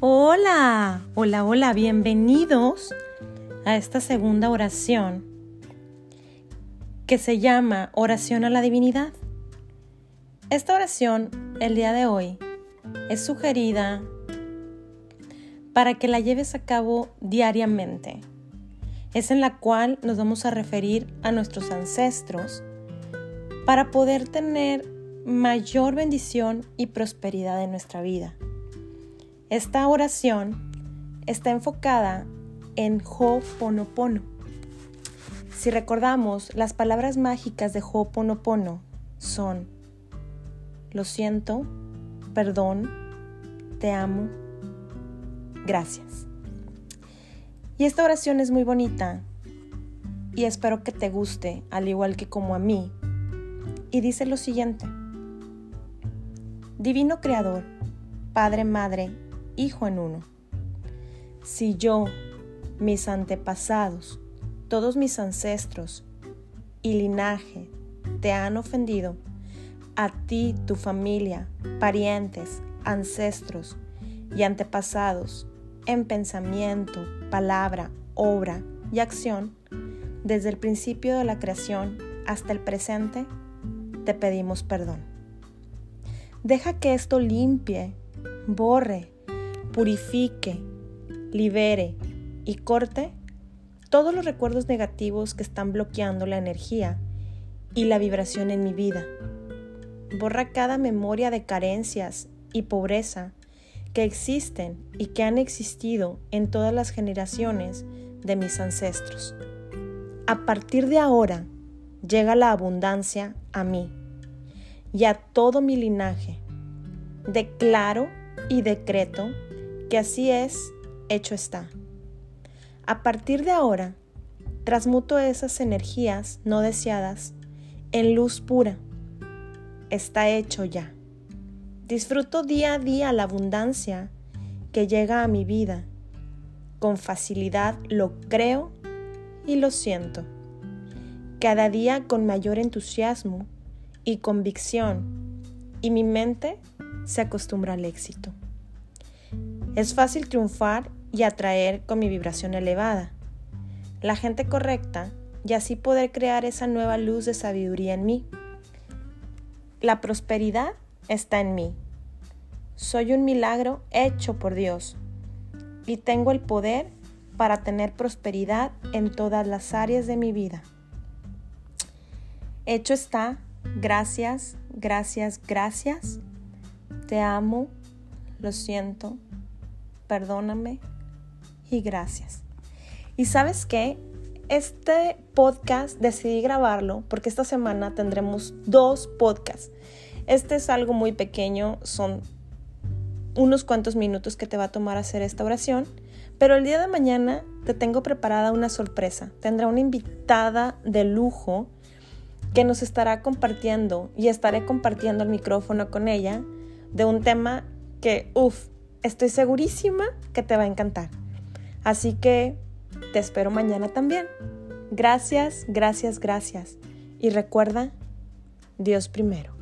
Hola, hola, hola, bienvenidos a esta segunda oración que se llama Oración a la Divinidad. Esta oración el día de hoy es sugerida para que la lleves a cabo diariamente. Es en la cual nos vamos a referir a nuestros ancestros para poder tener mayor bendición y prosperidad en nuestra vida. Esta oración está enfocada en Ho'oponopono. Si recordamos, las palabras mágicas de Ho'oponopono son lo siento, perdón, te amo, gracias. Y esta oración es muy bonita y espero que te guste, al igual que como a mí. Y dice lo siguiente. Divino Creador, Padre, Madre Hijo en uno. Si yo, mis antepasados, todos mis ancestros y linaje te han ofendido, a ti, tu familia, parientes, ancestros y antepasados, en pensamiento, palabra, obra y acción, desde el principio de la creación hasta el presente, te pedimos perdón. Deja que esto limpie, borre purifique, libere y corte todos los recuerdos negativos que están bloqueando la energía y la vibración en mi vida. Borra cada memoria de carencias y pobreza que existen y que han existido en todas las generaciones de mis ancestros. A partir de ahora llega la abundancia a mí y a todo mi linaje. Declaro y decreto que así es, hecho está. A partir de ahora, transmuto esas energías no deseadas en luz pura. Está hecho ya. Disfruto día a día la abundancia que llega a mi vida. Con facilidad lo creo y lo siento. Cada día con mayor entusiasmo y convicción y mi mente se acostumbra al éxito. Es fácil triunfar y atraer con mi vibración elevada. La gente correcta y así poder crear esa nueva luz de sabiduría en mí. La prosperidad está en mí. Soy un milagro hecho por Dios y tengo el poder para tener prosperidad en todas las áreas de mi vida. Hecho está. Gracias, gracias, gracias. Te amo. Lo siento perdóname y gracias. Y sabes qué? Este podcast decidí grabarlo porque esta semana tendremos dos podcasts. Este es algo muy pequeño, son unos cuantos minutos que te va a tomar hacer esta oración, pero el día de mañana te tengo preparada una sorpresa. Tendrá una invitada de lujo que nos estará compartiendo y estaré compartiendo el micrófono con ella de un tema que, uff, Estoy segurísima que te va a encantar. Así que te espero mañana también. Gracias, gracias, gracias. Y recuerda, Dios primero.